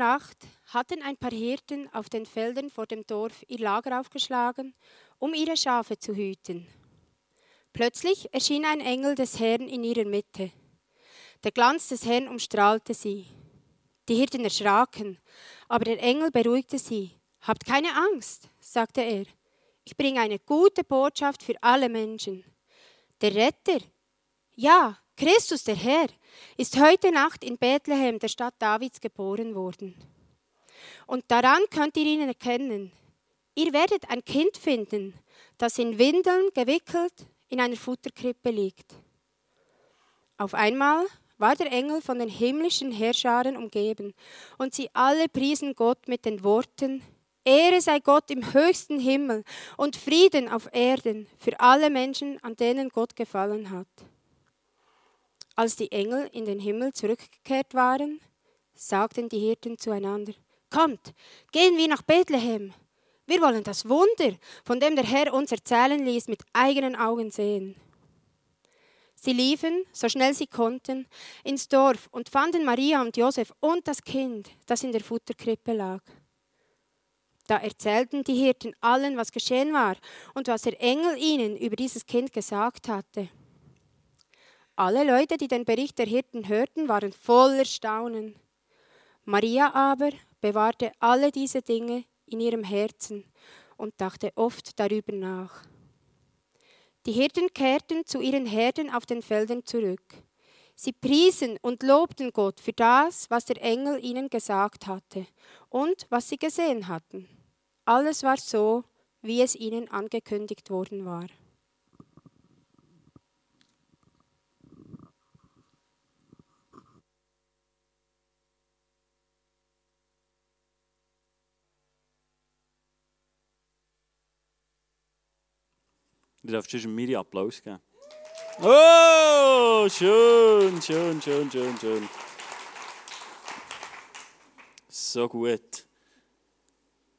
Nacht hatten ein paar Hirten auf den Feldern vor dem Dorf ihr Lager aufgeschlagen, um ihre Schafe zu hüten. Plötzlich erschien ein Engel des Herrn in ihrer Mitte. Der Glanz des Herrn umstrahlte sie. Die Hirten erschraken, aber der Engel beruhigte sie. Habt keine Angst, sagte er. Ich bringe eine gute Botschaft für alle Menschen. Der Retter, ja, Christus der Herr, ist heute Nacht in Bethlehem, der Stadt Davids, geboren worden. Und daran könnt ihr ihn erkennen. Ihr werdet ein Kind finden, das in Windeln gewickelt in einer Futterkrippe liegt. Auf einmal war der Engel von den himmlischen Herrscharen umgeben, und sie alle priesen Gott mit den Worten, Ehre sei Gott im höchsten Himmel und Frieden auf Erden für alle Menschen, an denen Gott gefallen hat. Als die Engel in den Himmel zurückgekehrt waren, sagten die Hirten zueinander, Kommt, gehen wir nach Bethlehem. Wir wollen das Wunder, von dem der Herr uns erzählen ließ, mit eigenen Augen sehen. Sie liefen, so schnell sie konnten, ins Dorf und fanden Maria und Josef und das Kind, das in der Futterkrippe lag. Da erzählten die Hirten allen, was geschehen war und was der Engel ihnen über dieses Kind gesagt hatte. Alle Leute, die den Bericht der Hirten hörten, waren voller Staunen. Maria aber bewahrte alle diese Dinge in ihrem Herzen und dachte oft darüber nach. Die Hirten kehrten zu ihren Herden auf den Feldern zurück. Sie priesen und lobten Gott für das, was der Engel ihnen gesagt hatte und was sie gesehen hatten. Alles war so, wie es ihnen angekündigt worden war. Du darfst schon Miri Applaus geben. Oh, schön, schön, schön, schön, schön. So gut.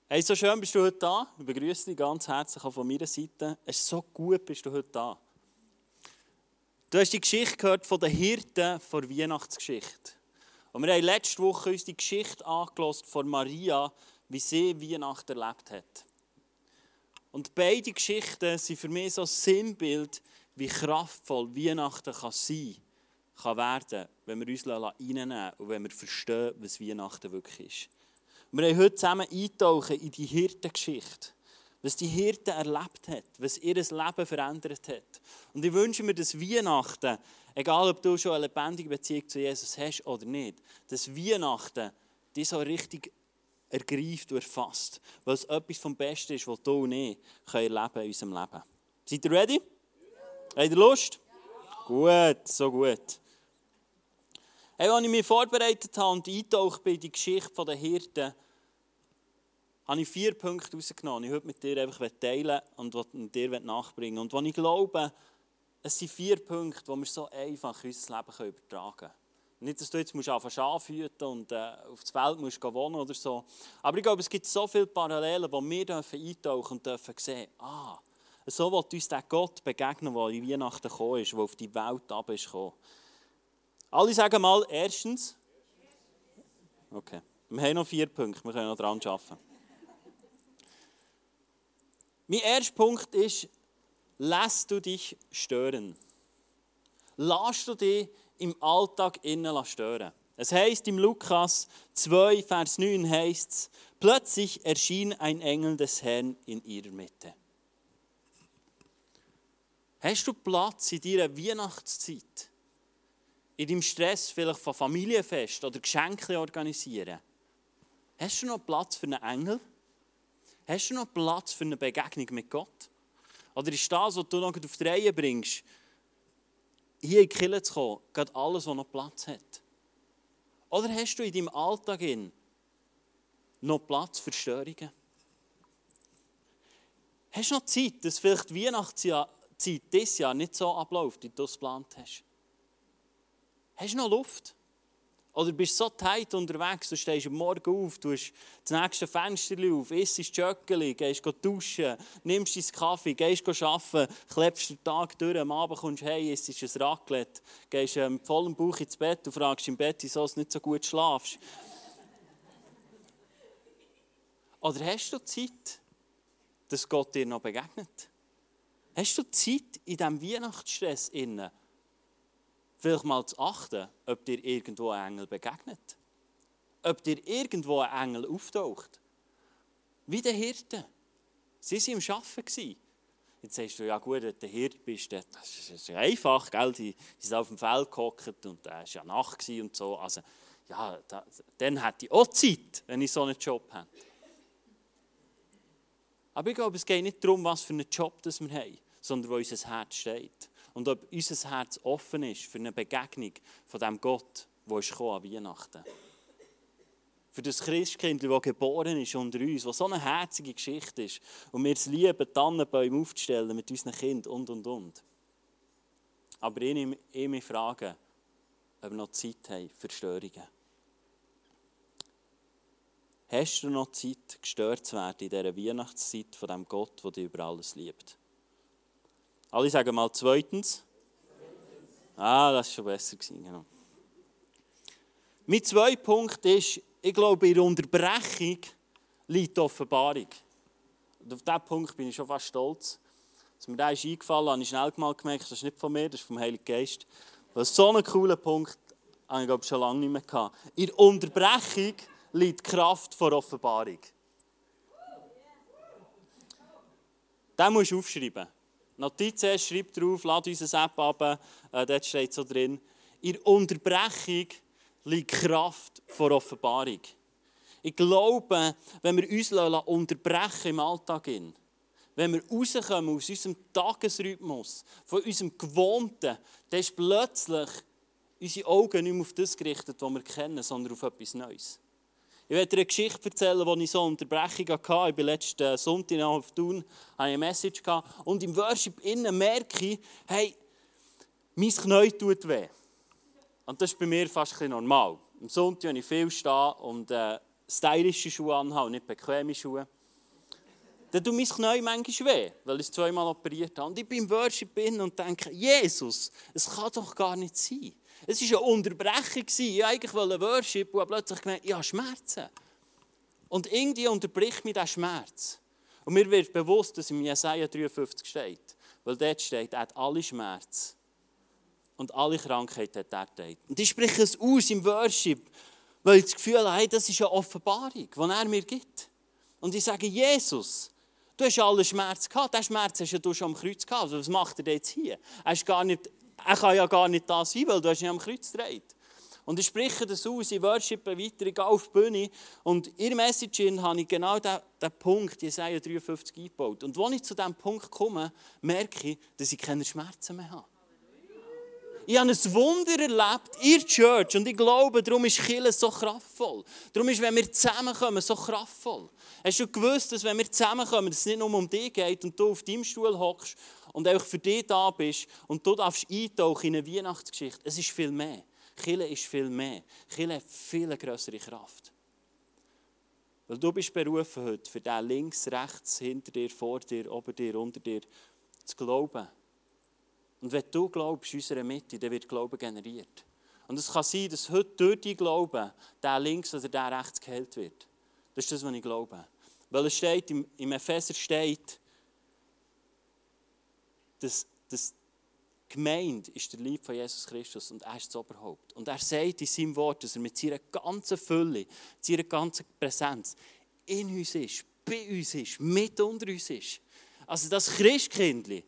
Hey, so schön bist du heute da. Ich begrüße dich ganz herzlich auch von meiner Seite. Es ist so gut, bist du heute da. Du hast die Geschichte gehört von den Hirten vor Weihnachtsgeschichte. Und wir haben letzte Woche uns die Geschichte angelost von Maria, wie sie Weihnachten erlebt hat. Und beide Geschichten sind für mich so ein Sinnbild, wie kraftvoll Weihnachten kann sein kann werden, wenn wir uns reinnehmen und wenn wir verstehen, was Weihnachten wirklich ist. Wir haben heute zusammen eintauchen in die Hirtengeschichte. Was die Hirten erlebt hat, was ihr Leben verändert hat. Und ich wünsche mir, dass Weihnachten, egal ob du schon eine lebendige Beziehung zu Jesus hast oder nicht, dass Weihnachten dich so richtig ergreift und erfasst. Weil es etwas vom Besten ist, was du und ich erleben in unserem Leben. Seid ihr ready? Ja. Habt ihr Lust? Ja. Gut, so gut. Hey, als ich mich vorbereitet habe und eingetaucht bin in die Geschichte der Hirten, habe ich vier Punkte herausgenommen, die ich heute mit dir einfach teilen und mit dir nachbringen Und was ich glaube, es sind vier Punkte, die wir so einfach in unser Leben übertragen können. Nicht, dass du jetzt musst anfangen Schaf hüten und äh, auf das Feld musst wohnen oder so. Aber ich glaube, es gibt so viele Parallelen, wo wir dürfen eintauchen und dürfen sehen, ah, so wird uns der Gott begegnen, der in Weihnachten gekommen ist, der auf die Welt ab ist gekommen. Alle sagen mal, erstens. Okay. Wir haben noch vier Punkte, wir können noch dran arbeiten. Mein erster Punkt ist, lässt du dich stören. Lass du dich im Alltag innen stören. Es heißt im Lukas 2, Vers 9 heißt plötzlich erschien ein Engel des Herrn in ihrer Mitte. Hast du Platz in deiner Weihnachtszeit? In deinem Stress vielleicht von Familienfest oder Geschenke organisieren? Hast du noch Platz für einen Engel? Hast du noch Platz für eine Begegnung mit Gott? Oder ist das, was du noch auf die Reihe bringst, hier in die Kirche zu kommen, gerade alles, was noch Platz hat? Oder hast du in deinem Alltag noch Platz für Störungen? Hast du noch Zeit, dass vielleicht die Weihnachtszeit dieses Jahr nicht so abläuft, wie du es geplant hast? Hast du noch Luft? Oder bist du so tight unterwegs, du stehst am Morgen auf, du hast das nächste Fenster auf, isst das Jöckeli, gehst duschen, nimmst deinen Kaffee, gehst arbeiten, klebst den Tag durch, am Abend kommst du hey, isst ein Raclette, gehst ähm, mit vollem Bauch ins Bett und fragst im Bett, wieso du nicht so gut schlafst. Oder hast du Zeit, dass Gott dir noch begegnet? Hast du Zeit in diesem Weihnachtsstress innen, vielleicht mal zu achten, ob dir irgendwo ein Engel begegnet? Ob dir irgendwo ein Engel auftaucht? Wie der Hirte. Sie waren im Arbeiten. Jetzt sagst du, ja gut, wenn du Hirte bist, das ist einfach, gell? Die, sind auf dem Feld gehockt und es war ja Nacht und so. Also, ja, da, dann hätte ich auch Zeit, wenn ich so einen Job hätte. Aber ich glaube, es geht nicht darum, was für einen Job das wir haben, sondern wo unser Herz steht. Und ob unser Herz offen ist für eine Begegnung von dem Gott, der ist an Weihnachten. Für das Christkind, das geboren ist unter uns, was so eine herzige Geschichte ist. Und wir es lieben, Tannenbäume aufzustellen mit unseren Kindern und, und, und. Aber ich, ich mich frage, ob wir noch Zeit haben für Störungen. Hast du noch Zeit, gestört zu werden in dieser Weihnachtszeit von dem Gott, der dich über alles liebt? Alle sagen mal zweitens. Ah, das war schon besser. Genau. Mein zweiter Punkt ist, ich glaube, in der Unterbrechung liegt die Offenbarung. Und auf diesen Punkt bin ich schon fast stolz. Als mir das ist habe ich schnell mal gemerkt, das ist nicht von mir, das ist vom Heiligen Geist. Weil so einen coolen Punkt habe ich glaube, schon lange nicht mehr gehabt. In der Unterbrechung liegt die Kraft vor Offenbarung. Den musst du aufschreiben. Notizen, schreib drauf, lad unsere App ab, äh, dort steht so drin. In Unterbrechung liegt Kraft vor Offenbarung. Ich glaube, wenn wir uns unterbrechen im Alltag, wenn wir rauskommen aus unserem Tagesrhythmus, von unserem Gewohnten, dann ist plötzlich unsere Augen nicht mehr auf das gerichtet, was wir kennen, sondern auf etwas Neues. Ich werde dir eine Geschichte erzählen, wo ich so eine hatte. Ich bin letzten Sonntag auf Thun, hatte eine Message und im Worship innen merke ich, hey, mein Knie tut weh. Und das ist bei mir fast ein normal. Am Sonntag, wenn ich viel stehe und äh, stylische Schuhe anhabe und nicht bequeme Schuhe, dann tut mein Knie manchmal weh, weil ich es zweimal operiert habe. Und ich bin im Worship und denke, Jesus, es kann doch gar nicht sein. Es war eine Unterbrechung. Ich eigentlich wollte Worship und plötzlich gemerkt, ich habe Schmerzen. Und irgendwie unterbricht mich dieser Schmerz. Und mir wird bewusst, dass im Jesaja 53 steht. Weil dort steht, er hat alle Schmerzen und alle Krankheit hat er geteilt. Und ich spreche es aus im Worship, weil ich das Gefühl habe, das ist eine Offenbarung, die er mir gibt. Und ich sage, Jesus, du hast alle Schmerz gehabt. Den Schmerz hast du schon am Kreuz gehabt. Also was macht er jetzt hier? Er, ist gar nicht, er kann ja gar nicht da sein, weil du hast ihn am Kreuz gedreht. Und ich spreche das aus, ich worshipe weiter, ich gehe auf die Bühne. Und in Message habe ich genau diesen, Punkt, Jesaja 53, eingebaut. Und als ich zu diesem Punkt komme, merke ich, dass ich keine Schmerzen mehr habe. Ich habe ein Wunder erlebt der Church und ich glaube, darum ist Kirche so kraftvoll. Darum ist, wenn wir zusammenkommen, so kraftvoll. Hast du gewusst, dass wenn wir zusammenkommen, dass es nicht nur um dich geht und du auf deinem Stuhl hockst und einfach für dich da bist und du darfst eintauchen in eine Weihnachtsgeschichte. Es ist viel mehr. Kirche ist viel mehr. Kirche hat viel größere Kraft. Weil du bist berufen heute, für den links, rechts, hinter dir, vor dir, ober dir, unter dir, zu glauben und wenn du glaubst in unserer Mitte, dann wird Glauben generiert. Und es kann sein, dass heute durch die Glauben der links oder der rechts geheilt wird. Das ist das, was ich glaube. Weil es steht, im Epheser steht, dass, dass die Gemeinde ist der Lieb von Jesus Christus und er ist das Oberhaupt. Und er sagt in seinem Wort, dass er mit seiner ganzen Fülle, seiner ganzen Präsenz in uns ist, bei uns ist, mit unter uns ist. Also das Christkindli,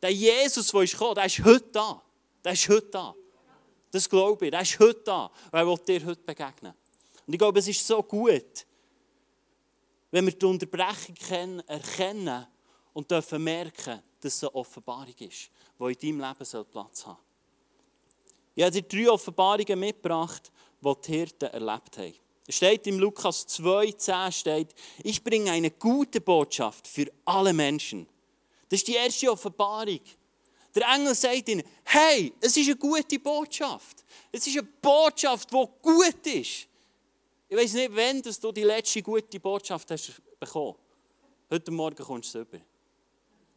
der Jesus, der ist gekommen, der ist heute da. Der ist heute da. Das glaube ich. Der ist heute da. Und er will dir heute begegnen. Und ich glaube, es ist so gut, wenn wir die Unterbrechung erkennen und dürfen merken, dass es eine Offenbarung ist, die in deinem Leben Platz haben soll. Ich habe dir drei Offenbarungen mitgebracht, die die Hirten erlebt haben. Es steht im Lukas 2,10 steht, ich bringe eine gute Botschaft für alle Menschen. Das ist die erste Offenbarung. Der Engel sagt ihnen, hey, es ist eine gute Botschaft. Es ist eine Botschaft, die gut ist. Ich weiß nicht, wann du die letzte gute Botschaft hast bekommen. Heute Morgen kommst du es über.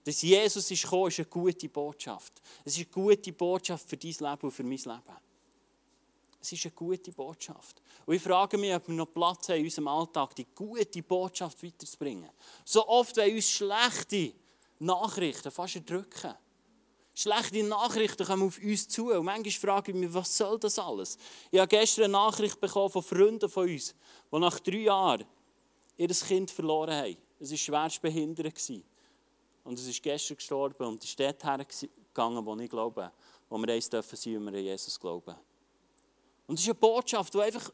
Dass Jesus ist gekommen, ist eine gute Botschaft. Es ist eine gute Botschaft für dein Leben und für mein Leben. Es ist eine gute Botschaft. Und ich frage mich, ob wir noch Platz haben, in unserem Alltag die gute Botschaft weiterzubringen. So oft, wenn uns schlechte Nachrichten fast erdrücken. Schlechte Nachrichten kommen auf uns zu. Und manchmal frage ich mich, was soll das alles? Ich habe gestern eine Nachricht bekommen von Freunden von uns, die nach drei Jahren ihr Kind verloren haben. Es war schwerst behindert. Und es ist gestern gestorben und ist dort hergegangen, wo ich glaube, wo wir eins dürfen sein, wenn wir an Jesus glauben. Und es ist eine Botschaft, die einfach,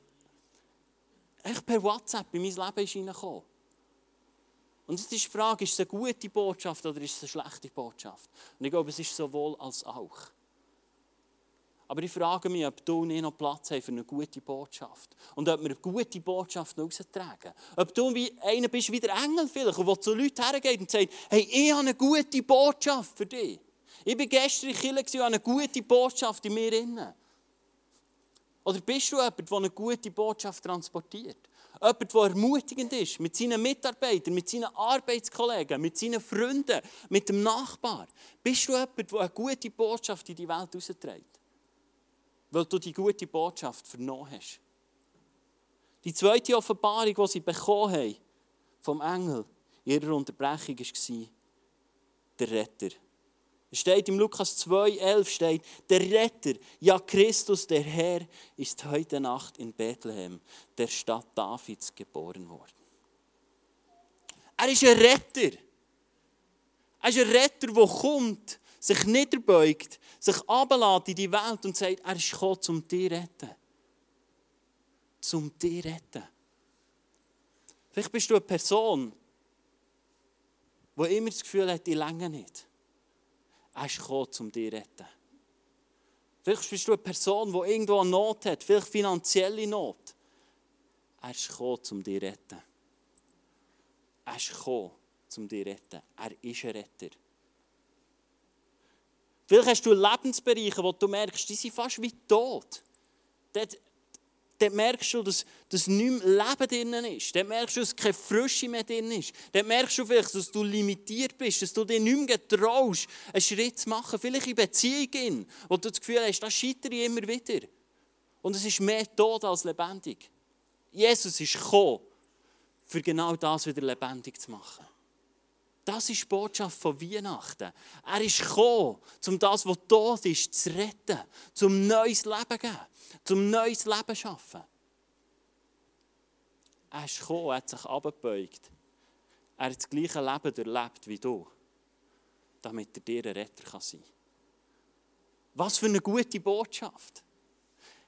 einfach per WhatsApp in mein Leben ist reingekommen. Und jetzt ist die Frage, ist es eine gute Botschaft oder ist es eine schlechte Botschaft? Und ich glaube, es ist sowohl als auch. Aber ich frage mich, ob du nicht noch Platz hast für eine gute Botschaft. Und ob wir eine gute Botschaft noch raustragen. Ob du wie einer bist, wie der Engel vielleicht, der zu Leuten hergeht und sagt, hey, ich habe eine gute Botschaft für dich. Ich war gestern in Kirche und habe eine gute Botschaft in mir drin. Oder bist du jemand, der eine gute Botschaft transportiert? Jemand, der ermutigend ist, mit seinen Mitarbeitern, mit seinen Arbeitskollegen, mit seinen Freunden, mit dem Nachbar. Bist du jemand, der eine gute Botschaft in die Welt rausträgt? Weil du die gute Botschaft vernommen hast. Die zweite Offenbarung, die sie bekommen haben vom Engel in ihrer Unterbrechung, war der Retter. Es steht im Lukas 2,11 steht, der Retter, ja Christus, der Herr, ist heute Nacht in Bethlehem, der Stadt Davids, geboren worden. Er ist ein Retter. Er ist ein Retter, der kommt, sich niederbeugt, sich ablässt in die Welt und sagt, er ist gekommen, um dich zu retten. Zum dich zu retten. Vielleicht bist du eine Person, die immer das Gefühl hat, die Länge nicht. Er ist gekommen, um dich zu retten. Vielleicht bist du eine Person, die irgendwo eine Not hat, vielleicht finanzielle Not. Er ist gekommen, um dich zu retten. Er ist gekommen, um dich zu retten. Er ist ein Retter. Vielleicht hast du Lebensbereiche, wo du merkst, die sind fast wie tot. Dort Dort merkst du, dass, dass nicht mehr Leben drin ist. Dort merkst du, dass keine Frische mehr drin ist. Dort merkst du vielleicht, dass du limitiert bist, dass du dir nicht mehr getraust, einen Schritt zu machen. Vielleicht in Beziehungen, wo du das Gefühl hast, das scheitere ich immer wieder. Und es ist mehr tot als lebendig. Jesus ist gekommen, für genau das wieder lebendig zu machen. Das ist die Botschaft von Weihnachten. Er ist gekommen, um das, was tot ist, zu retten, zum neues Leben zu geben zum neues Leben zu schaffen. Er ist gekommen, er hat sich abgebeugt. Er hat das gleiche Leben erlebt wie du, damit er dir ein Retter sein kann. Was für eine gute Botschaft.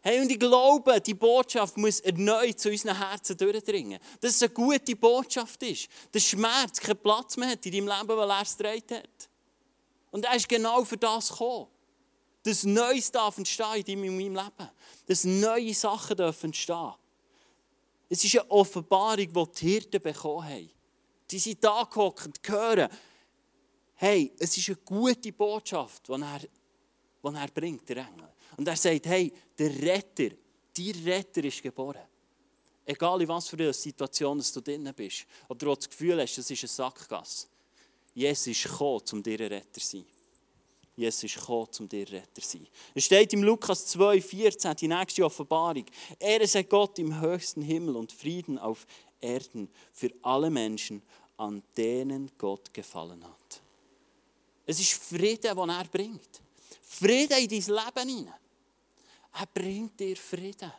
Hey, und ich glaube, die Botschaft muss erneut zu unseren Herzen durchdringen. Dass es eine gute Botschaft ist. Dass Schmerz keinen Platz mehr hat in deinem Leben, weil er es hat. Und er ist genau für das gekommen dass Neues darf entstehen in meinem Leben. Dass neue Sachen dürfen entstehen. Es ist eine Offenbarung, die die Hirten bekommen haben. Die sind da gehockt hören, hey, es ist eine gute Botschaft, die er, die er bringt, der Engel. Und er sagt, hey, der Retter, dein Retter ist geboren. Egal in was für einer Situation du drin bist oder du das Gefühl hast, es ist ein Sackgasse. Jesus ist gekommen, um dir ein Retter zu sein. Jesus ist gekommen, um dir Retter zu sein. Es steht im Lukas 2, 14, die nächste Offenbarung. Er sei Gott im höchsten Himmel und Frieden auf Erden für alle Menschen, an denen Gott gefallen hat. Es ist Frieden, den er bringt. Frieden in dein Leben hinein. Er bringt dir Frieden.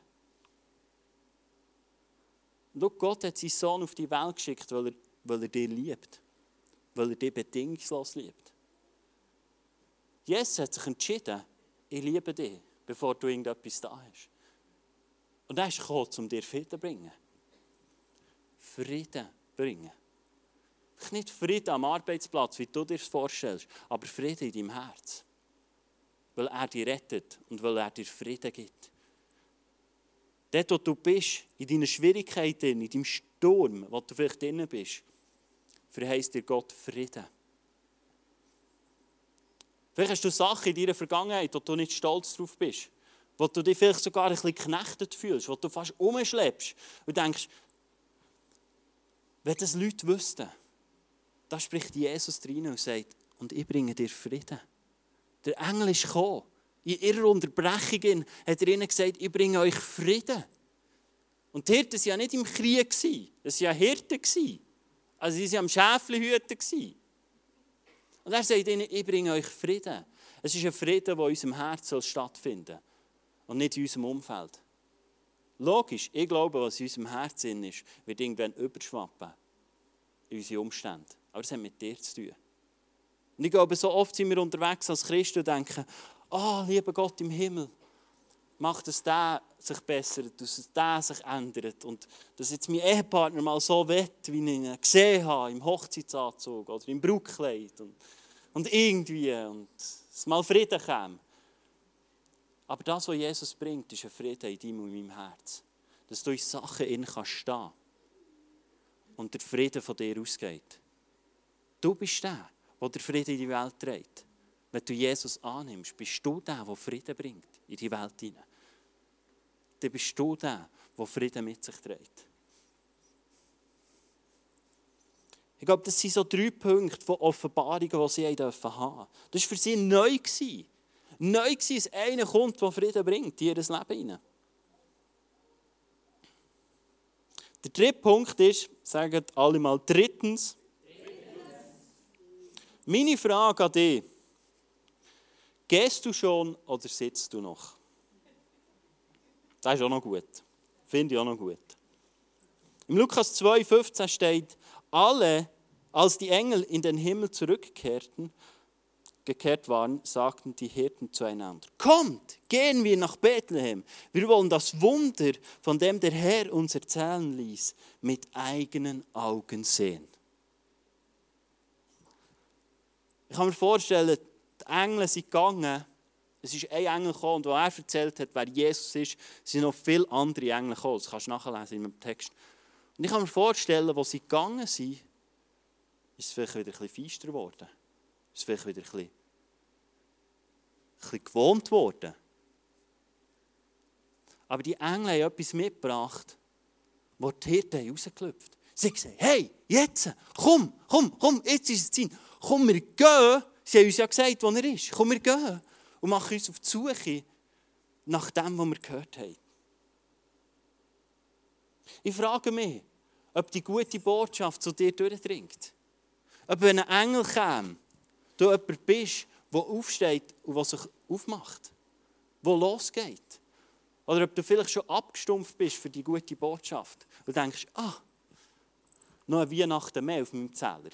Und Gott hat seinen Sohn auf die Welt geschickt, weil er, weil er dich liebt. Weil er dich bedingungslos liebt. Jesus hat sich entschieden, ich liebe dich, bevor du irgendetwas da hast. Und er ist gekommen, um dir Frieden zu bringen. Frieden bringen. Nicht Frieden am Arbeitsplatz, wie du dir das vorstellst, aber Frieden in deinem Herz. Weil er dich rettet und weil er dir Frieden gibt. Dort, wo du bist, in deinen Schwierigkeiten, in deinem Sturm, wo du vielleicht drin bist, verheißt dir Gott Frieden. Vielleicht hast du Sachen in deiner Vergangenheit, wo du nicht stolz drauf bist. Wo du dich vielleicht sogar ein bisschen geknechtet fühlst, wo du fast umschleppst und denkst, wenn das Leute wüssten, da spricht Jesus rein und sagt, und ich bringe dir Frieden. Der Engel ist gekommen. in ihrer Unterbrechung hat er ihnen gesagt, ich bringe euch Frieden. Und die Hirten waren ja nicht im Krieg, es waren ja Hirten. Also sie waren am Schäflehüten. Und er sagt ihnen, ich bringe euch Frieden. Es ist ein Frieden, der in unserem Herzen stattfinden soll und nicht in unserem Umfeld. Logisch, ich glaube, was in unserem Herzen ist, wird irgendwann überschwappen in unsere Umstände. Aber das hat mit dir zu tun. Und ich glaube, so oft sind wir unterwegs als Christen und denken, oh, lieber Gott im Himmel, mach, dass der sich bessert, dass der sich ändert und dass jetzt mein Ehepartner mal so wird, wie ich ihn gesehen habe, im Hochzeitsanzug oder im Brautkleid und, und irgendwie und es mal Frieden käme. Aber das, was Jesus bringt, ist ein Frieden in deinem und in meinem Herz. Dass du in Sachen in kannst stehen und der Frieden von dir ausgeht. Du bist der, der den Frieden in die Welt trägt. Wenn du Jesus annimmst, bist du der, der Frieden bringt in die Welt hinein. Dann bist du der, der Frieden mit sich trägt. Ich glaube, das sind so drei Punkte von Offenbarungen, die sie haben haben. Das war für sie neu. Neu war, dass einer kommt, der Frieden bringt in ihr Leben hinein. Der dritte Punkt ist, sagen alle mal drittens. Meine Frage an dich. Gehst du schon oder sitzt du noch? Das ist auch noch gut. Finde ich auch noch gut. Im Lukas 2,15 steht, alle, als die Engel in den Himmel zurückkehrten, gekehrt waren, sagten die Hirten zueinander, kommt, gehen wir nach Bethlehem. Wir wollen das Wunder, von dem der Herr uns erzählen ließ, mit eigenen Augen sehen. Ich kann mir vorstellen, die Engel sind gegangen. Es ist ein Engel gekommen, und als er erzählt hat, wer Jesus ist, sind noch viele andere Engel gekommen. Das kannst du nachlesen in meinem Text. Und ich kann mir vorstellen, wo sie gegangen sind, ist es vielleicht wieder ein bisschen feister geworden. Ist es vielleicht wieder ein bisschen, ein bisschen gewohnt worden. Aber die Engel haben etwas mitgebracht, wo die Hirten rausgelüpft Sie haben gesagt, hey, jetzt, komm, komm, komm, jetzt ist es Zeit. Komm, wir gehen Sie haben uns ja gesagt, wo er ist. Komm, wir gehen und machen uns auf die Suche nach dem, was wir gehört haben. Ich frage mich, ob die gute Botschaft zu dir durchdringt. Ob wenn ein Engel käme, du jemand bist, der aufsteht und sich aufmacht, der losgeht. Oder ob du vielleicht schon abgestumpft bist für die gute Botschaft und denkst, ah, noch eine Weihnachten mehr auf meinem Zeller.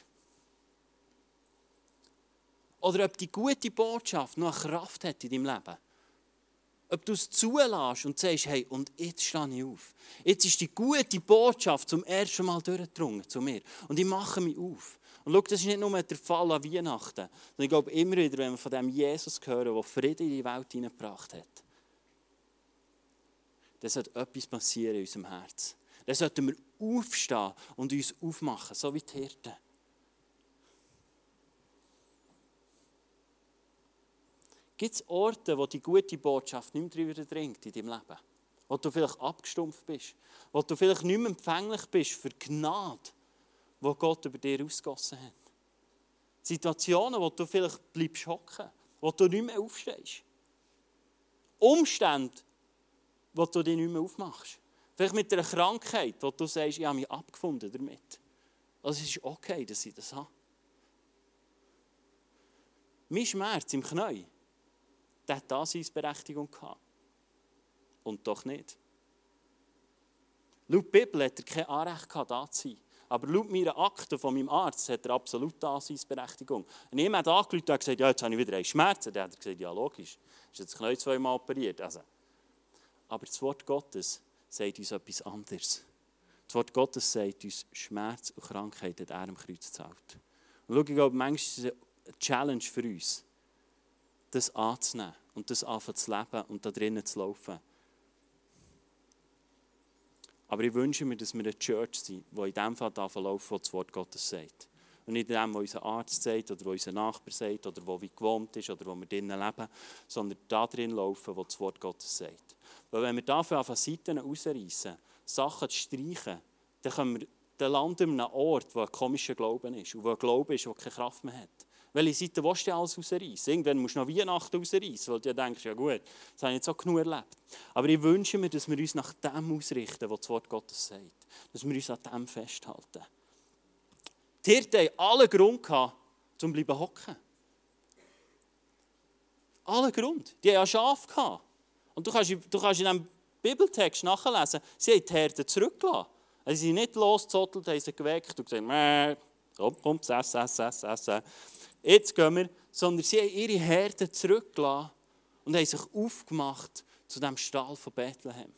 Oder ob die gute Botschaft noch Kraft hat in deinem Leben. Ob du es zulässt und sagst, hey, und jetzt stehe ich auf. Jetzt ist die gute Botschaft zum ersten Mal durchgedrungen zu mir. Und ich mache mich auf. Und schau, das ist nicht nur der Fall an Weihnachten. Sondern ich glaube immer wieder, wenn wir von dem Jesus hören, der Frieden in die Welt hineingebracht hat, dann sollte etwas passieren in unserem Herz. Dann sollten wir aufstehen und uns aufmachen, so wie die Hirten. Gibt es Orte, wo die gute Botschaft nicht mehr drüber dringt in deinem Leben? Wo du vielleicht abgestumpft bist? Wo du vielleicht nicht mehr empfänglich bist für Gnade, die Gott über dir ausgossen hat? Situationen, wo du vielleicht bleibst hocken, wo du nicht mehr aufstehst. Umstände, wo du dich nicht mehr aufmachst. Vielleicht mit einer Krankheit, wo du sagst, ich habe mich abgefunden damit. Also es ist okay, dass ich das habe. Mein Schmerz im Knie, der hat Daseinsberechtigung gehabt. Und doch nicht. Laut Bibel hat er kein Anrecht gehabt, da zu sein. Aber laut meiner Akte von meinem Arzt hat er absolut Daseinsberechtigung. Und jemand hat angerufen und gesagt, ja, jetzt habe ich wieder einen Schmerzen. Dann hat er gesagt, ja, logisch. Ist jetzt Knie zweimal operiert. Also. Aber das Wort Gottes sagt uns etwas anderes. Das Wort Gottes sagt uns, Schmerz und Krankheit hat er am Kreuz gezahlt. Und schau, ich glaube, manchmal ist es eine Challenge für uns das anzunehmen und das anfangen zu leben und da drinnen zu laufen. Aber ich wünsche mir, dass wir eine Church sind, die in dem Fall laufen, was das Wort Gottes sagt. Und nicht dem, was unser Arzt sagt oder was unser Nachbar sagt oder wo wir gewohnt ist oder wo wir drinnen leben, sondern da drin laufen, was das Wort Gottes sagt. Weil wenn wir dafür auf Seiten rausreißen, Sachen zu streichen, dann, wir, dann landen wir an einem Ort, wo ein komischer Glauben ist und wo ein Glaube ist, der keine Kraft mehr hat. Welche Seite willst du alles rausreißen? Irgendwann musst du noch Weihnachten rausreißen, weil du denkst, ja gut, das habe ich jetzt auch genug erlebt. Aber ich wünsche mir, dass wir uns nach dem ausrichten, was das Wort Gottes sagt. Dass wir uns an dem festhalten. Die Hirten hatten alle Grund, um zu bleiben hocken. Alle Grund. Die hatten ja Schafe. Und du kannst, du kannst in diesem Bibeltext nachlesen, sie haben die Herde zurückgelassen. Also sie sind nicht losgezottelt, haben sie geweckt und gesagt, komm, komm, ess, ess, ess, ess. Jetzt gehen wir. Sondern sie haben ihre Herde zurückgelassen und haben sich aufgemacht zu dem Stall von Bethlehem.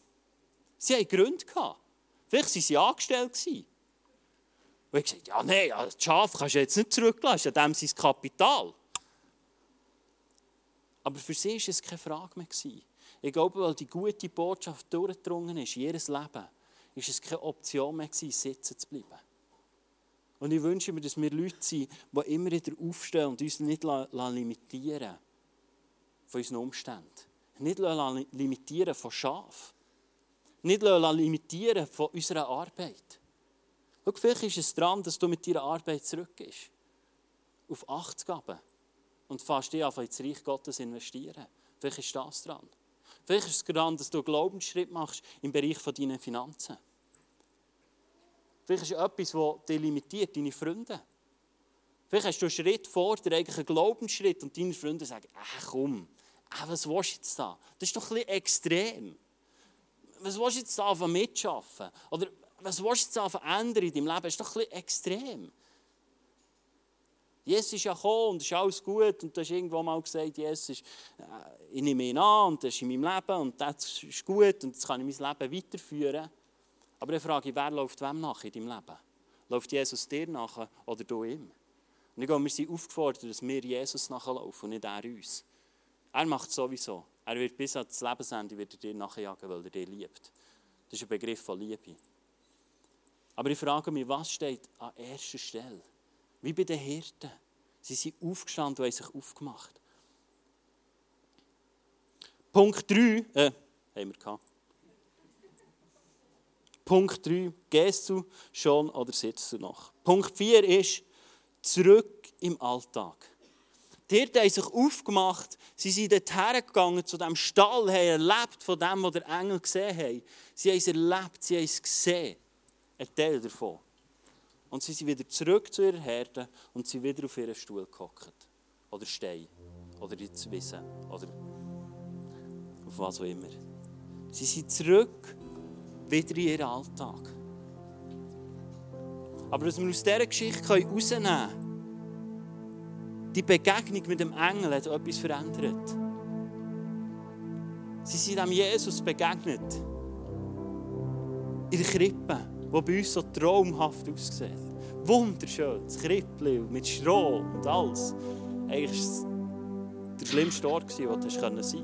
Sie hatten Gründe. Vielleicht waren sie angestellt. Und ich gesagt, ja, nein, das Schaf kannst du jetzt nicht zurücklassen, das ist ja sein Kapital. Aber für sie war es keine Frage mehr. Ich glaube, weil die gute Botschaft durchgedrungen ist in ihr Leben, war es keine Option mehr, sitzen zu bleiben. Und ich wünsche mir, dass wir Leute sind, die immer wieder aufstehen und uns nicht limitieren von unseren Umständen. Nicht limitieren von Schaf. Nicht limitieren von unserer Arbeit. Schau, vielleicht ist es dran, dass du mit deiner Arbeit zurückgehst. Auf 80 Gaben. Und fast dich einfach ins Reich Gottes investieren. Vielleicht ist das dran. Vielleicht ist es dran, dass du einen Glaubensschritt machst im Bereich deiner Finanzen. Vielleicht ist etwas, das dich limitiert, deine Freunde. Vielleicht hast du einen Schritt vor dir, eigentlich einen Glaubensschritt, und deine Freunde sagen, ach komm, ach, was willst du jetzt da? Das ist doch ein bisschen extrem. Was willst du jetzt da mitschaffen? Oder was willst du jetzt ändern in deinem Leben? Das ist doch ein bisschen extrem. Jesus ist ja gekommen und es ist alles gut und du hast irgendwo mal gesagt, Jesus ist, äh, ich nehme ihn an und das ist in meinem Leben und das ist gut und jetzt kann ich mein Leben weiterführen. Aber ich frage, wer läuft wem nach in deinem Leben? Läuft Jesus dir nach oder du ihm? Und ich glaube, wir sind aufgefordert, dass wir Jesus nachlaufen und nicht er uns. Er macht es sowieso. Er wird bis ans Lebensende wird er dir nachjagen, weil er dich liebt. Das ist ein Begriff von Liebe. Aber ich frage mich, was steht an erster Stelle? Wie bei den Hirten. Sie sind aufgestanden und haben sich aufgemacht. Punkt 3, äh, haben wir gehabt. Punkt 3, gehst du schon oder sitzt du noch? Punkt 4 ist, zurück im Alltag. Die Hirten haben sich aufgemacht, sie sind dorthin gegangen zu dem Stall, haben erlebt von dem, was der Engel gesehen hat. Sie haben es erlebt, sie haben es gesehen. Ein Teil davon. Und sie sind wieder zurück zu ihrer Herde und sind wieder auf ihren Stuhl gehockt. Oder stehen. Oder ins Wissen. Oder auf was auch immer. Sie sind zurück wieder in ihren Alltag. Aber was wir aus dieser Geschichte herausnehmen können, die Begegnung mit dem Engel hat etwas verändert. Sie sind dem Jesus begegnet. In der Krippe wo bei uns so traumhaft aussieht. Wunderschön, das Krippli mit Stroh und alles. Eigentlich war es der schlimmste Ort, wo du sein konntest.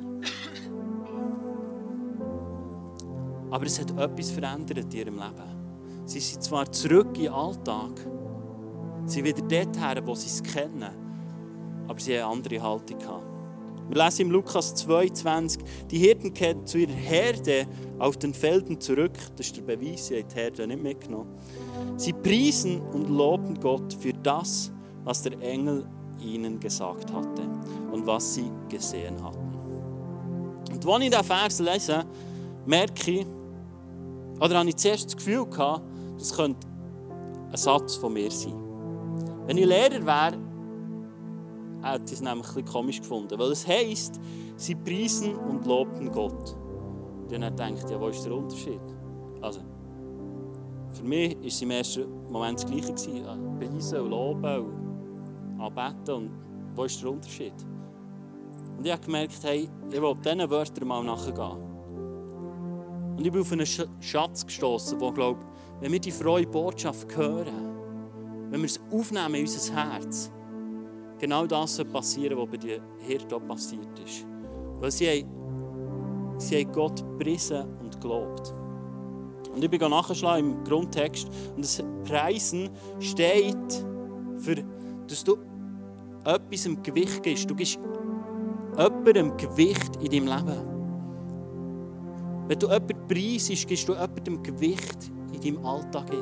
Aber es hat etwas verändert in ihrem Leben. Sie sind zwar zurück in den Alltag, sie sind wieder dorthin, wo sie es kennen, aber sie haben eine andere Haltung gehabt. Wir lesen im Lukas 22, die Hirten kehrten zu ihrer Herde auf den Felden zurück. Das ist der Beweis, sie haben die Herde nicht mitgenommen. Sie priesen und lobten Gott für das, was der Engel ihnen gesagt hatte und was sie gesehen hatten. Und als ich diesen Vers lese, merke ich, oder habe ich zuerst das Gefühl gehabt, das könnte ein Satz von mir sein. Wenn ich Lehrer wäre, er hat es nämlich ein bisschen komisch gefunden. Weil es heisst, sie preisen und lobten Gott. Und dann denkt ja, wo ist der Unterschied? Also, für mich war es im ersten Moment das Gleiche. Preisen und loben und anbeten. Und wo ist der Unterschied? Und ich habe gemerkt, hey, ich will diesen Wörtern mal nachgehen. Und ich bin auf einen Schatz gestoßen, wo glaube, wenn wir die frohe Botschaft hören, wenn wir es aufnehmen in unser Herz, genau das passieren, was bei den Hirten passiert ist. Weil sie haben, sie haben Gott gepriesen und gelobt. Und ich bin nachgeschlagen im Grundtext und das Preisen steht für, dass du etwas im Gewicht gibst. Du gibst jemandem Gewicht in deinem Leben. Wenn du jemanden preisest, gibst du jemandem Gewicht in deinem Alltag.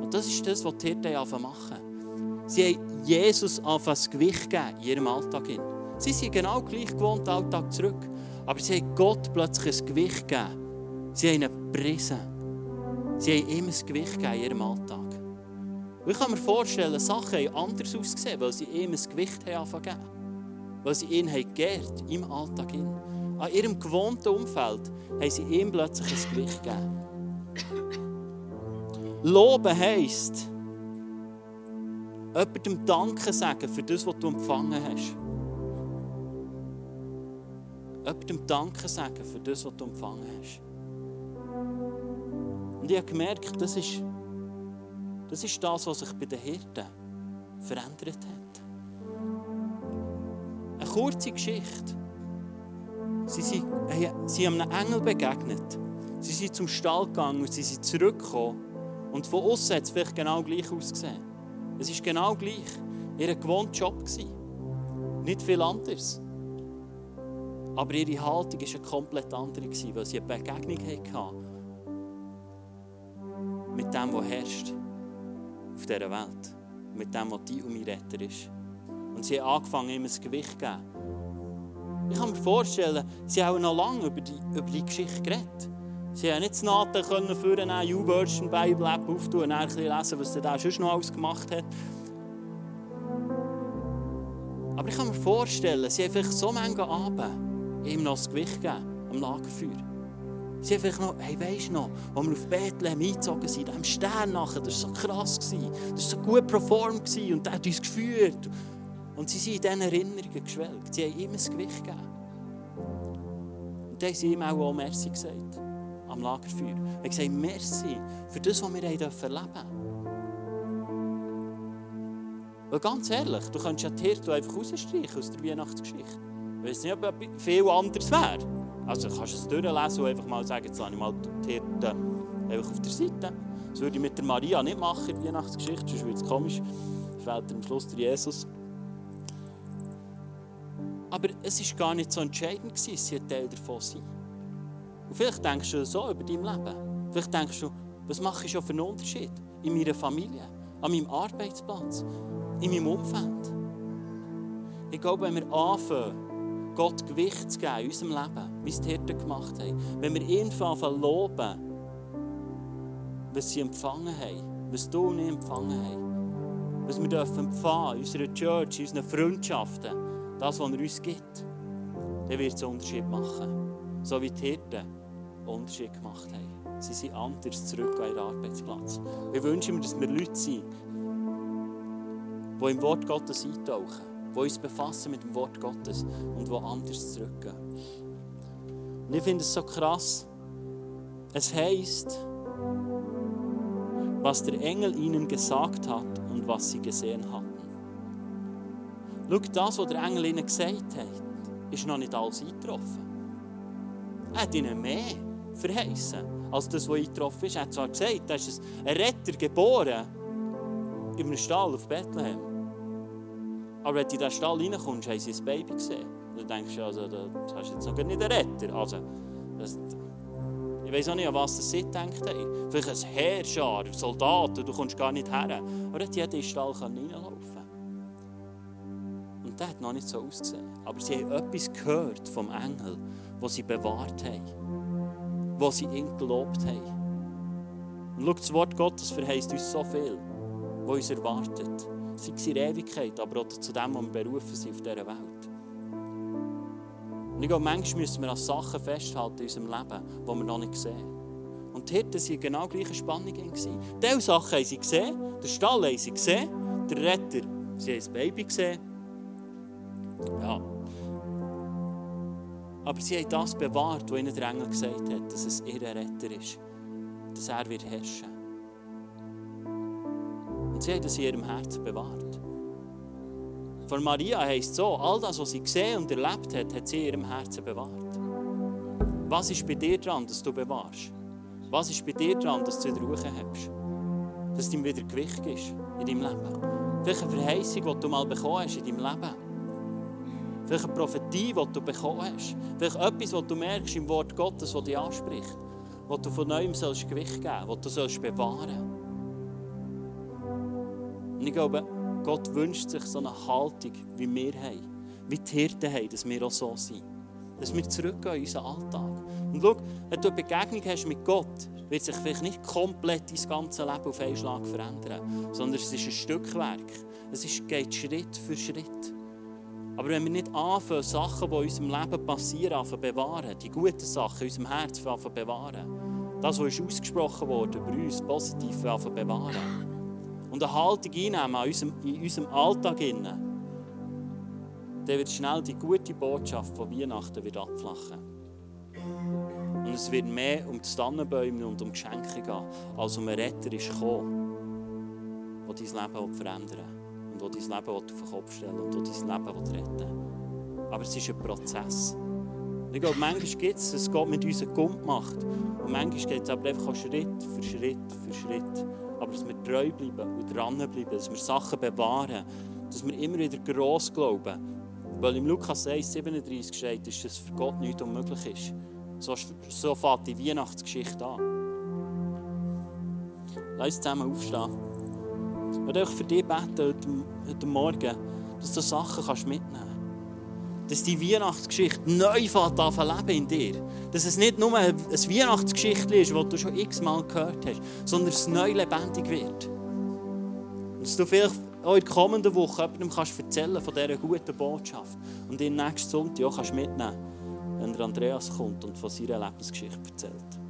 Und das ist das, was die Hirten machen. Sie haben Jesus auf das Gewicht gegeben in ihrem Alltag. Sie sind genau gleich gewohnt, Alltag zurück. Aber sie haben Gott plötzlich ein Gewicht gegeben. Sie haben ihn gepriesen. Sie haben ihm ein Gewicht gegeben in ihrem Alltag. Und ich kann mir vorstellen, Sachen haben anders ausgesehen, weil sie ihm ein Gewicht haben gegeben. Weil sie ihn haben geehrt, im Alltag. An ihrem gewohnten Umfeld haben sie ihm plötzlich ein Gewicht gegeben. Loben heisst, jemandem Danke sagen für das, was du empfangen hast. Jemandem Danke sagen für das, was du empfangen hast. Und ich habe gemerkt, das ist, das ist das, was sich bei den Hirten verändert hat. Eine kurze Geschichte. Sie, sind, sie haben einem Engel begegnet. Sie sind zum Stall gegangen und sie sind zurückgekommen. Und von außen hat es vielleicht genau gleich ausgesehen. Es war genau gleich. Ihr gewohnter Job. Nicht viel anders. Aber ihre Haltung war eine komplett andere, weil sie eine Begegnung hatten mit dem, was herrscht auf dieser Welt. Mit dem, was die um mich Retter ist. Und sie haben angefangen, ihm ein Gewicht zu geben. Ich kann mir vorstellen, sie haben noch lange über die, über die Geschichte geredet. Sie haben nicht das Naten können für eine U-Version Bible App auftun und ein lesen, was er da schon noch alles gemacht hat. Aber ich kann mir vorstellen, sie haben vielleicht so manche Abend ihm noch das Gewicht gegeben am Lagerfeuer. Sie haben vielleicht noch, hey, weisst du noch, als wir auf Bethlehem eingezogen sind, dem Stern nachher, das war so krass, das war so gut performt und der hat uns geführt. Und sie sind in diesen Erinnerungen geschwelgt. Sie haben ihm ein Gewicht gegeben. Und dann haben sie ihm auch, auch Merci gesagt am Lagerfeuer. Er hat gesagt, merci für das, was wir erleben durften. Weil ganz ehrlich, du könntest ja die Hirte einfach rausstreichen aus der Weihnachtsgeschichte. Ich weiß nicht, ob viel anders wäre. Also kannst du es durchlesen und einfach mal sagen, jetzt lasse ich mal die Hirte einfach auf der Seite. Das würde ich mit der Maria nicht machen der Weihnachtsgeschichte, sonst wird es komisch. Fehlt am Schluss der Jesus. Aber es war gar nicht so entscheidend, dass sie ein Teil davon sind. Und vielleicht denkst du so über dein Leben. Vielleicht denkst du, was mache ich schon für einen Unterschied in meiner Familie, an meinem Arbeitsplatz, in meinem Umfeld. Ich glaube, wenn wir anfangen, Gott Gewicht zu geben in unserem Leben, wie es die Hirten gemacht haben, wenn wir ihn anfangen loben, was sie empfangen haben, was du und ich empfangen haben, was wir dürfen empfangen in unserer Church, in unseren Freundschaften, das, was er uns gibt, dann wird es einen Unterschied machen. So wie die Hirten Unterschied gemacht haben. Sie sind anders zurück an ihren Arbeitsplatz. Ich wünsche mir, dass wir Leute sind, die im Wort Gottes eintauchen, die uns befassen mit dem Wort Gottes und die anders zurückgehen. Und ich finde es so krass. Es heisst, was der Engel ihnen gesagt hat und was sie gesehen hatten. Schau, das, was der Engel ihnen gesagt hat, ist noch nicht alles eingetroffen. Er hat ihnen mehr verheißen als das, was eingetroffen ist. Er hat zwar gesagt, da ist ein Retter geboren in einem Stall auf Bethlehem. Aber wenn du in diesen Stall reinkommst, haben sie ein Baby gesehen. Du denkst, also, das hast jetzt noch nicht einen Retter. Also, das, ich weiß auch nicht, an was sie denkt haben. Vielleicht ein Heerschar, Soldaten, du kommst gar nicht her. Aber er hat jeden Stall reinlaufen Und der hat noch nicht so ausgesehen. Aber sie haben etwas gehört vom Engel, das sie bewahrt haben. Wo sie ihn gelobt haben. Und schau, das Wort Gottes verheißt uns so viel, was uns erwartet. Sei es in Ewigkeit, aber auch zu dem, was wir berufen sind auf dieser Welt. Und ich glaube, manchmal müssen wir an Sachen festhalten in unserem Leben, die wir noch nicht sehen. Und die Hirten waren genau gleiche Spannung. Diese Sachen haben sie gesehen, den Stall haben sie gesehen, der Retter, sie haben das Baby gesehen. Ja. Aber sie haben das bewahrt, was ihnen der Engel gesagt hat, dass es ihr Retter ist, dass er wird herrschen. Und sie haben das in ihrem Herzen bewahrt. Von Maria heisst es so, all das, was sie gesehen und erlebt hat, hat sie in ihrem Herzen bewahrt. Was ist bei dir dran, dass du bewahrst? Was ist bei dir dran, dass du wieder Ruhe hast? Dass dir wieder Gewicht ist in deinem Leben? Eine Verheißung, die du mal bekommen hast in deinem Leben. Vielleicht eine Prophetie, die du bekommen hast. Vielleicht etwas, was du merkst im Wort Gottes, das dich anspricht. Was du von neuem sollst Gewicht geben sollst, was du sollst bewahren Und ich glaube, Gott wünscht sich so eine Haltung, wie wir haben. Wie die Hirten haben, dass wir auch so sind. Dass wir zurückgehen in unseren Alltag. Und schau, wenn du eine Begegnung hast mit Gott, wird sich vielleicht nicht komplett dein ganze Leben auf einen Schlag verändern, sondern es ist ein Stückwerk. Es geht Schritt für Schritt. Aber wenn wir nicht anfangen, Sachen, die in unserem Leben passieren, anfangen bewahren, die guten Sachen in unserem Herz anfangen bewahren, das, was ausgesprochen wurde über uns, positiv anfangen bewahren und eine Haltung einnehmen in unserem, in unserem Alltag, dann wird schnell die gute Botschaft von Weihnachten wieder abflachen. Und es wird mehr um die Tannenbäume und um Geschenke gehen, als um einen Retter ist gekommen, der dein Leben verändern will und der dein Leben auf den Kopf stellen und der dein Leben retten. Aber es ist ein Prozess. Ich glaube, manchmal gibt es, dass Gott mit uns einen macht. Und manchmal geht es aber einfach Schritt für Schritt für Schritt. Aber dass wir treu bleiben und dranbleiben, dass wir Sachen bewahren, dass wir immer wieder gross glauben. Weil im Lukas 1, 37 steht, dass für Gott nichts unmöglich ist. So, so fängt die Weihnachtsgeschichte an. Lass uns zusammen aufstehen. Ich möchte für dich beten heute, heute Morgen, dass du Sachen kannst mitnehmen kannst. Dass die Weihnachtsgeschichte neu leben in dir. Dass es nicht nur eine Weihnachtsgeschichte ist, die du schon x-mal gehört hast, sondern es neu lebendig wird. Und dass du vielleicht auch in der kommenden Woche jemandem kannst erzählen von dieser guten Botschaft und ihn nächsten Sonntag auch kannst mitnehmen wenn der Andreas kommt und von seiner Lebensgeschichte erzählt.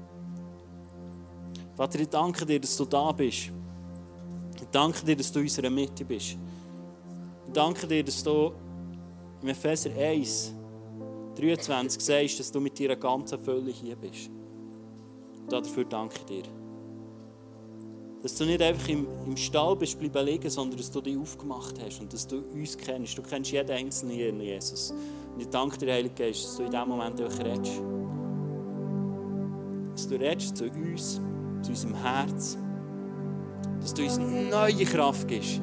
Vater, ich danke dir, dass du da bist. Danke dir, dass du in unserer Mitte bist. Ich danke dir, dass du im Epheser 1, 23 sagst, dass du mit deiner ganzen Fülle hier bist. Und dafür danke ich dir. Dass du nicht einfach im, im Stall bist bleiben liegen, sondern dass du dich aufgemacht hast und dass du uns kennst. Du kennst jeden Einzelnen hier, Jesus. Und ich danke dir, Heilige Geist, dass du in diesem Moment auch redest. Dass du redest zu uns, zu unserem Herz. Dass du uns neue Kraft gibst.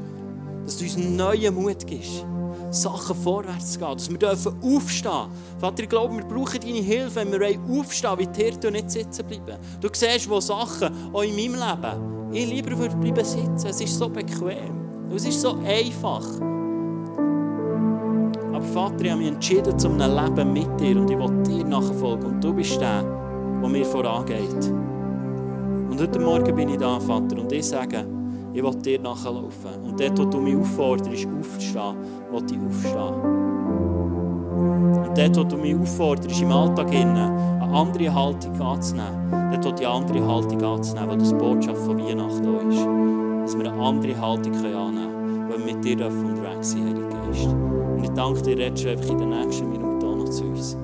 Dass du uns neuen Mut gibst. Sachen vorwärts zu gehen, dass wir dürfen aufstehen Vater, ich glaube, wir brauchen deine Hilfe, wenn wir aufstehen wie die Hirte und nicht sitzen bleiben. Du siehst, wo Sachen, auch in meinem Leben, ich lieber würde bleiben sitzen. Es ist so bequem. Es ist so einfach. Aber Vater, ich habe mich entschieden zu einem Leben mit dir und ich will dir nachfolgen. Und du bist der, der mir vorangeht. Und heute Morgen bin ich da, Vater, und ich sage, ich will dir nachlaufen. Und dort, wo du mich aufforderst, aufzustehen, will ich aufstehen. Und dort, wo du mich aufforderst, im Alltag eine andere Haltung anzunehmen, dort, wo die andere Haltung anzunehmen, wo das Botschaft von Weihnachten ist, dass wir eine andere Haltung annehmen können, weil wir mit dir unterwegs sind, Heiliger Geist. Und ich danke dir, redest du einfach in den nächsten Minuten auch noch zu uns.